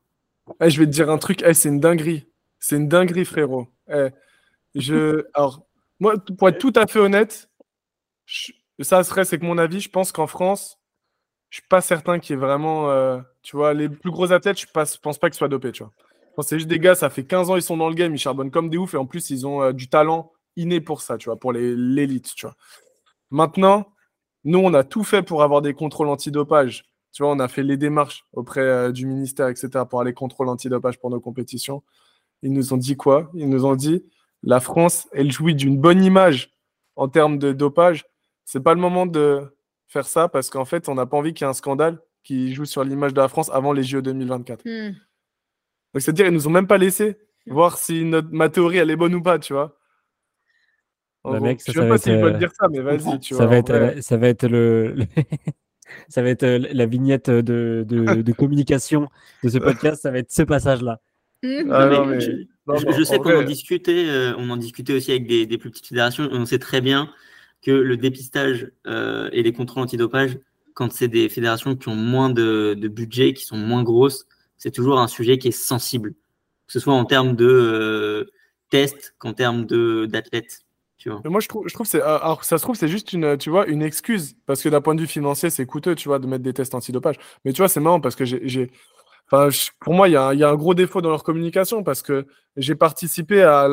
Ah, Je vais te dire un truc, eh, c'est une dinguerie. C'est une dinguerie, frérot. Eh, je... Alors, moi, pour être tout à fait honnête, ça serait, c'est que mon avis, je pense qu'en France, je suis pas certain qu'il y ait vraiment. euh, tu vois, les plus gros athlètes, je ne pense pas qu'ils soient dopés. Tu vois. C'est juste des gars, ça fait 15 ans, ils sont dans le game, ils charbonnent comme des oufs et en plus, ils ont euh, du talent inné pour ça, tu vois, pour l'élite. Maintenant, nous, on a tout fait pour avoir des contrôles antidopage. Tu vois, on a fait les démarches auprès euh, du ministère, etc., pour aller contrôler antidopage pour nos compétitions. Ils nous ont dit quoi? Ils nous ont dit la France, elle jouit d'une bonne image en termes de dopage. C'est pas le moment de faire ça parce qu'en fait, on n'a pas envie qu'il y ait un scandale qui joue sur l'image de la France avant les JO 2024. Hmm. Donc, c'est-à-dire, ils nous ont même pas laissé voir si notre, ma théorie, elle est bonne ou pas, tu vois. Bah, mec, ça, je sais ça pas s'ils veulent euh, dire ça, mais vas-y, tu Ça vois. va être, vrai. euh, ça va être le, ça va être euh, la vignette de, de, de communication de ce podcast. Ça va être ce passage-là. Hmm. Ah, Non, mais je, non, je- mais je sais qu'on en discutait, euh, on en discutait aussi avec des, des plus petites fédérations. On sait très bien que le dépistage euh, et les contrôles antidopage, quand c'est des fédérations qui ont moins de, budget, qui sont moins grosses, c'est toujours un sujet qui est sensible, que ce soit en termes de euh, tests qu'en termes d'athlètes. Moi, je trouve, je trouve c'est, euh, alors, ça se trouve, c'est juste une, tu vois, une excuse. Parce que d'un point de vue financier, c'est coûteux, tu vois, de mettre des tests antidopage. Mais tu vois, c'est marrant parce que j'ai, pour moi, il y a, un- gros défaut dans leur communication parce que j'ai participé à,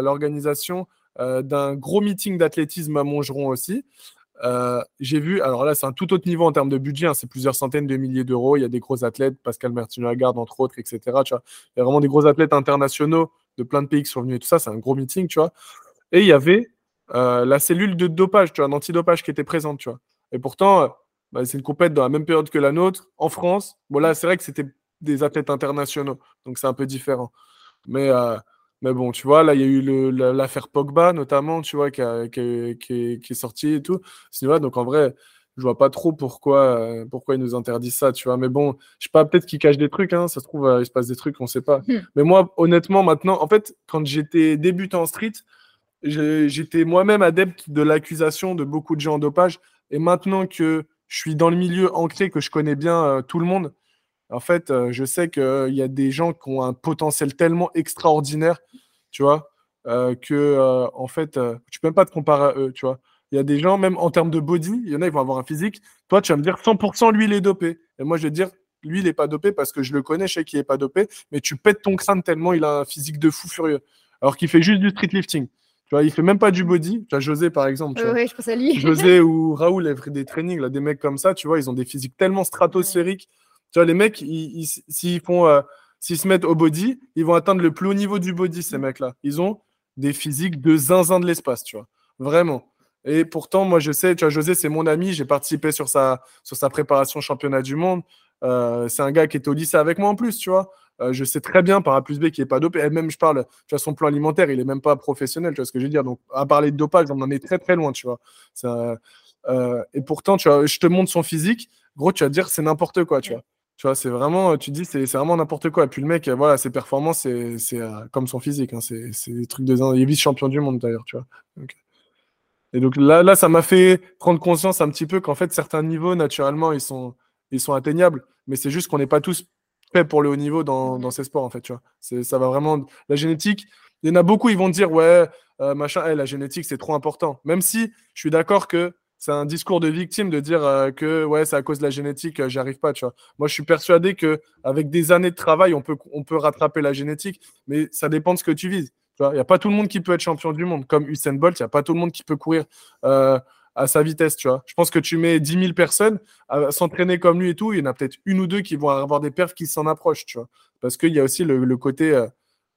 l'organisation d'un gros meeting d'athlétisme à Montgeron aussi. Euh, j'ai vu, alors là, c'est un tout autre niveau en termes de budget, hein, c'est plusieurs centaines de milliers d'euros. Il y a des gros athlètes, Pascal Martino-Lagarde, entre autres, etc. Il y a vraiment des gros athlètes internationaux de plein de pays qui sont venus et tout ça. C'est un gros meeting, tu vois. Et il y avait euh, la cellule de dopage, tu vois, d'antidopage qui était présente, tu vois. Et pourtant, euh, bah, c'est une compète dans la même période que la nôtre, en France. Bon, là, c'est vrai que c'était des athlètes internationaux, donc c'est un peu différent. Mais, euh, mais bon, tu vois, là, il y a eu l'affaire Pogba, notamment, tu vois, qui, a- qui, est- qui est, qui est sortie et tout. Donc en vrai, je vois pas trop pourquoi, euh, pourquoi ils nous interdisent ça, tu vois. Mais bon, je sais pas, peut-être qu'ils cachent des trucs, hein, ça se trouve, euh, il se passe des trucs, on sait pas. Hmm. Mais moi, honnêtement, maintenant, en fait, quand j'étais débutant en street, j'étais moi-même adepte de l'accusation de beaucoup de gens en dopage. Et maintenant que je suis dans le milieu ancré, que je connais bien euh, tout le monde, en fait, euh, je sais qu'il y a des gens qui ont un potentiel tellement extraordinaire, tu vois, euh, que, euh, en fait, euh, tu peux même pas te comparer à eux, tu vois. Il y a des gens, même en termes de body, il y en a, ils vont avoir un physique. Toi, tu vas me dire 100% lui, il est dopé. Et moi, je vais te dire, lui, il n'est pas dopé parce que je le connais, je sais qu'il n'est pas dopé, mais tu pètes ton crâne tellement il a un physique de fou furieux. Alors qu'il fait juste du street lifting. Tu vois, il fait même pas du body. Tu vois, José, par exemple. tu Ouais, vois. ouais, je pense à lui. José ou Raoul, ils des trainings, là, des mecs comme ça, tu vois, ils ont des physiques tellement stratosphériques. Tu vois, les mecs, s'ils font, euh, s'ils se mettent au body, ils vont atteindre le plus haut niveau du body, ces mecs-là. Ils ont des physiques de zinzin de l'espace, tu vois. Vraiment. Et pourtant, moi, je sais, tu vois, José, c'est mon ami, j'ai participé sur sa, sur sa préparation championnat du monde. Euh, c'est un gars qui était au lycée avec moi en plus, tu vois. Euh, je sais très bien par A plus B qu'il n'est pas dopé. Et même, je parle, tu vois, son plan alimentaire, il est même pas professionnel, tu vois ce que je veux dire. Donc, à parler de dopage, on en est très, très loin, tu vois. Ça, euh, et pourtant, tu vois, je te montre son physique, gros, tu vas te dire, c'est n'importe quoi, tu vois. Tu vois, c'est vraiment, tu te dis, c'est vraiment n'importe quoi. Et puis le mec, voilà, ses performances, c'est euh, comme son physique. hein, c'est des trucs de Il est vice-champion du monde d'ailleurs, tu vois. Donc, et donc là, là, ça m'a fait prendre conscience un petit peu qu'en fait, certains niveaux, naturellement, ils sont, ils sont atteignables. Mais c'est juste qu'on n'est pas tous faits pour le haut niveau dans, dans ces sports, en fait, tu vois. Ça va vraiment. La génétique, il y en a beaucoup, ils vont dire, ouais, euh, machin, eh, la génétique, c'est trop important. Même si je suis d'accord que c'est un discours de victime de dire euh, que ouais, c'est à cause de la génétique, euh, j'y arrive pas, tu vois. Moi, je suis persuadé que avec des années de travail, on peut, rattraper la génétique, mais ça dépend de ce que tu vises. Il n'y a pas tout le monde qui peut être champion du monde. Comme Usain Bolt, il n'y a pas tout le monde qui peut courir euh, à sa vitesse, tu vois. Je pense que tu mets 10 000 personnes à s'entraîner comme lui et tout, il y en a peut-être une ou deux qui vont avoir des perfs qui s'en approchent, tu vois. Parce qu'il y a aussi le, côté, euh,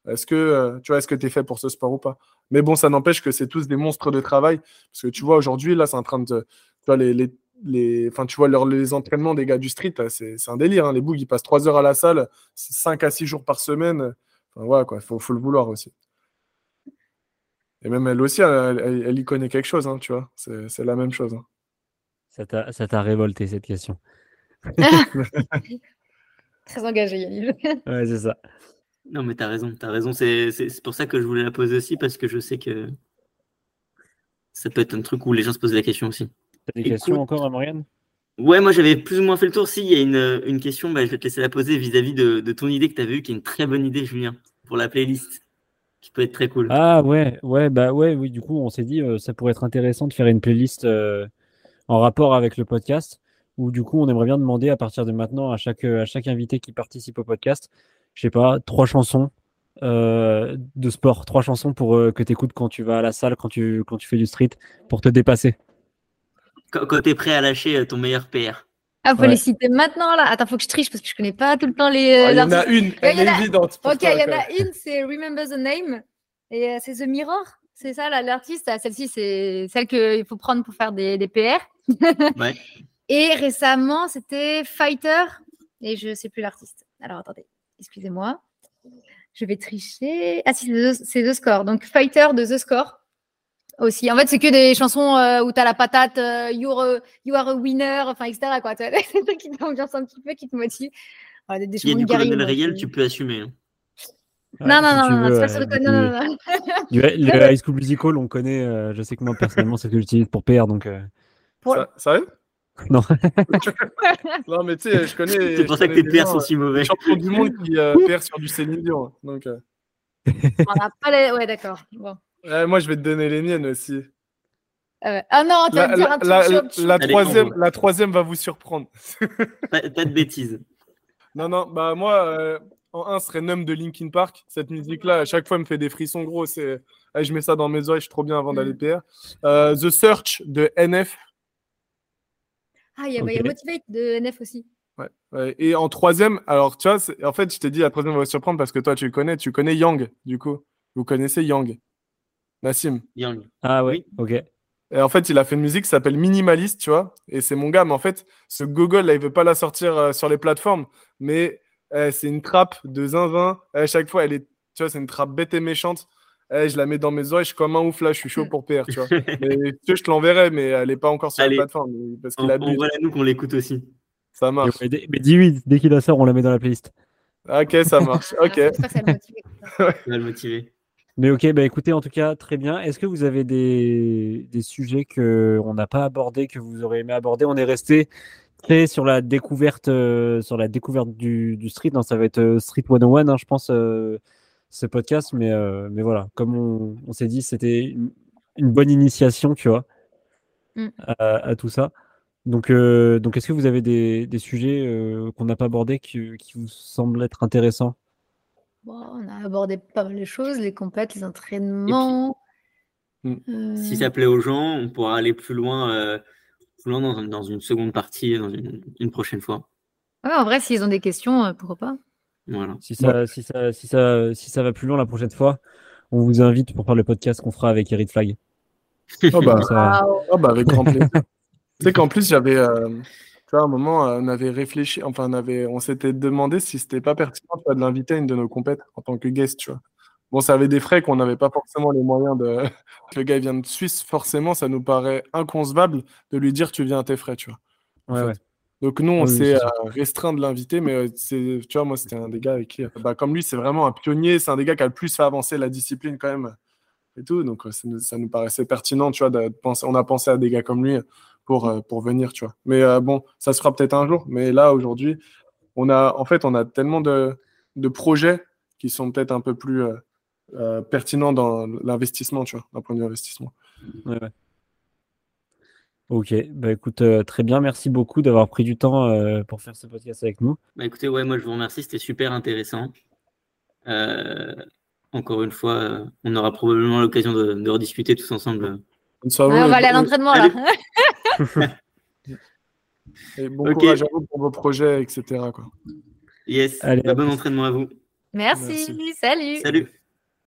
est-ce que tu vois, est-ce que tu es fait pour ce sport ou pas? Mais bon, ça n'empêche que c'est tous des monstres de travail. Parce que tu vois, aujourd'hui, là, c'est en train de. Tu vois, les, les, les, enfin, tu vois leur- les entraînements des gars du street, c'est c'est un délire. hein. Les bougs, ils passent 3 heures à la salle, 5 à 6 jours par semaine. Enfin, voilà, quoi, il faut, faut le vouloir aussi. Et même elle aussi, elle, elle- elle y connaît quelque chose, hein, tu vois. C'est c'est la même chose. hein. Ça t'a ça t'a révolté cette question. Très engagé, Yannick. Ouais, c'est ça. Non, mais t'as raison, t'as raison. C'est pour ça que je voulais la poser aussi, parce que je sais que ça peut être un truc où les gens se posent la question aussi. T'as des Écoute. questions encore à Morgane Ouais, moi j'avais plus ou moins fait le tour. Si, il y a une, une question, bah, je vais te laisser la poser vis-à-vis de, de ton idée que tu avais eue, qui est une très bonne idée, Julien, pour la playlist, qui peut être très cool. Ah ouais, ouais, bah ouais, oui, du coup, on s'est dit, euh, ça pourrait être intéressant de faire une playlist euh, en rapport avec le podcast. où du coup, on aimerait bien demander à partir de maintenant à chaque, à chaque invité qui participe au podcast, je sais pas, trois chansons euh, de sport, trois chansons pour euh, que tu écoutes quand tu vas à la salle, quand tu, quand tu fais du street, pour te dépasser. Quand, quand tu es prêt à lâcher euh, ton meilleur PR. Ah, faut Ouais. les citer maintenant là. Attends, faut que je triche parce que je connais pas tout le temps les. Ah, Il y en a une, elle il y en est a- évidente. pour Ok, il y en a une, c'est Remember the Name. Et euh, c'est The Mirror. C'est ça, là, l'artiste? Ah, Celle-ci, c'est celle qu'il faut prendre pour faire des, des PR. Ouais. Et récemment, c'était Fighter. Et je sais plus l'artiste. Alors, attendez. Excusez-moi. Je vais tricher. Ah, si, c'est The- c'est The Score. Donc, Fighter de The Score. Aussi. En fait, c'est que des chansons euh, où tu as la patate, euh, you're a- you are a winner, enfin, etc. Quoi. Trucs qui t'ambiancent un petit peu, qui te motivent. Voilà, des, des Il y a du colonel Riel, c'est- tu peux assumer. hein. Ouais, non, non, si non, tu non, non, veux, c'est pas sur euh, le Non, non, non. du- le High School Musical, on connaît, euh, je sais que moi personnellement, c'est ce que j'utilise pour PR, donc euh, Pour- Ça- Sérieux Non. non, mais tu sais, je connais. C'est pour ça que tes PR gens, sont euh, si mauvais. champions du monde qui euh, perd sur du Céline Dion. Donc, euh, On a pas les... Ouais, d'accord. Bon. moi, je vais te donner les miennes aussi. Ah. Ah non, tu vas La, me dire la- un truc la- troisième, la troisième va vous surprendre. Pas, pas de bêtises. Non, non, bah moi, euh, en un, serait Numb de Linkin Park. Cette musique-là, à chaque fois, elle me fait des frissons gros. C'est... Je mets ça dans mes oreilles, je suis trop bien avant d'aller Mm. PR. Euh, The Search de NF. Ah, il y a, bah, il y a Ok. Motivate de NF aussi. Ouais, ouais. Et en troisième, alors tu vois, en fait, je t'ai dit, la troisième va vous surprendre parce que toi, tu le connais. Tu connais Yang, du coup. Vous connaissez Yang. Nassim? Young. ah ouais, ok. Et en fait, il a fait une musique qui s'appelle Minimaliste, tu vois. Et c'est mon gars, mais en fait, ce Gogol, là, il veut pas la sortir euh, sur les plateformes. Mais euh, c'est une trappe de zinzin. À chaque fois, elle est, tu vois, c'est une trappe bête et méchante. Eh, je la mets dans mes oreilles, je suis comme un ouf là, je suis chaud pour PR, tu vois. mais tu sais, je te l'enverrai, mais elle est pas encore sur Allez. la plateforme. Parce On, on voit nous qu'on l'écoute aussi. Ça marche. mais dis-oui, dès qu'il la sort, on la met dans la playlist. Ok, ça marche. Ok. Ça va le motiver. Ça va le motiver. Mais ok, bah écoutez, en tout cas, très bien. Est-ce que vous avez des, des sujets qu'on n'a pas abordés, que vous aurez aimé aborder? On est resté très sur la découverte, euh, sur la découverte du, du street. Non, ça va être euh, Street 101, hein, je pense, euh, ce podcast. Mais, euh, mais voilà, comme on, on s'est dit, c'était une, une bonne initiation, tu vois, Mm. à, à tout ça. Donc, euh, donc est-ce que vous avez des, des sujets euh, qu'on n'a pas abordés qui, qui vous semblent être intéressants? Bon, on a abordé pas mal de choses, les compètes, les entraînements. Mm. Euh, Si ça plaît aux gens, on pourra aller plus loin, euh, plus loin dans, dans une seconde partie, dans une, une prochaine fois. ouais, en vrai, s'ils ont des questions, pourquoi pas Voilà. Si ça, si, ça, si, ça, si ça va plus loin la prochaine fois, on vous invite pour faire le podcast qu'on fera avec Eric Flag. Oh, bah, ça- Waouh. oh, bah, avec grand plaisir. tu sais qu'en plus, j'avais. euh, tu vois, à un moment, euh, on avait réfléchi, enfin, on, avait, on s'était demandé si c'était pas pertinent tu vois, de l'inviter à une de nos compètes en tant que guest, tu vois. Bon, ça avait des frais qu'on n'avait pas forcément les moyens de. le gars, il vient de Suisse, forcément, ça nous paraît inconcevable de lui dire tu viens à tes frais, tu vois. Ouais, fait. ouais. Donc nous, on Oui, c'est euh, restreint de l'inviter, mais euh, c'est, tu vois, moi, c'était un des gars avec qui, euh, bah, comme lui, c'est vraiment un pionnier, c'est un des gars qui a le plus fait avancer la discipline quand même et tout. Donc ça nous, paraissait pertinent, tu vois, de penser, on a pensé à des gars comme lui pour, pour venir, tu vois. Mais euh, bon, ça se fera peut-être un jour. Mais là, aujourd'hui, on a, en fait, on a tellement de, de projets qui sont peut-être un peu plus euh, euh, pertinents dans l'investissement, tu vois, d'un point de vue investissement. Ouais, ouais. Ok, bah écoute, euh, très bien, merci beaucoup d'avoir pris du temps euh, pour faire ce podcast avec nous. Bah, écoutez, ouais, moi je vous remercie, c'était super intéressant. Euh, encore une fois, on aura probablement l'occasion de, de rediscuter tous ensemble. Bonne soirée, Ouais, on va aller à l'entraînement là. Et bon Ok. courage à vous pour vos projets, etc. Quoi. Yes, Allez, bah, bon entraînement à vous. Merci, Merci. salut. Salut.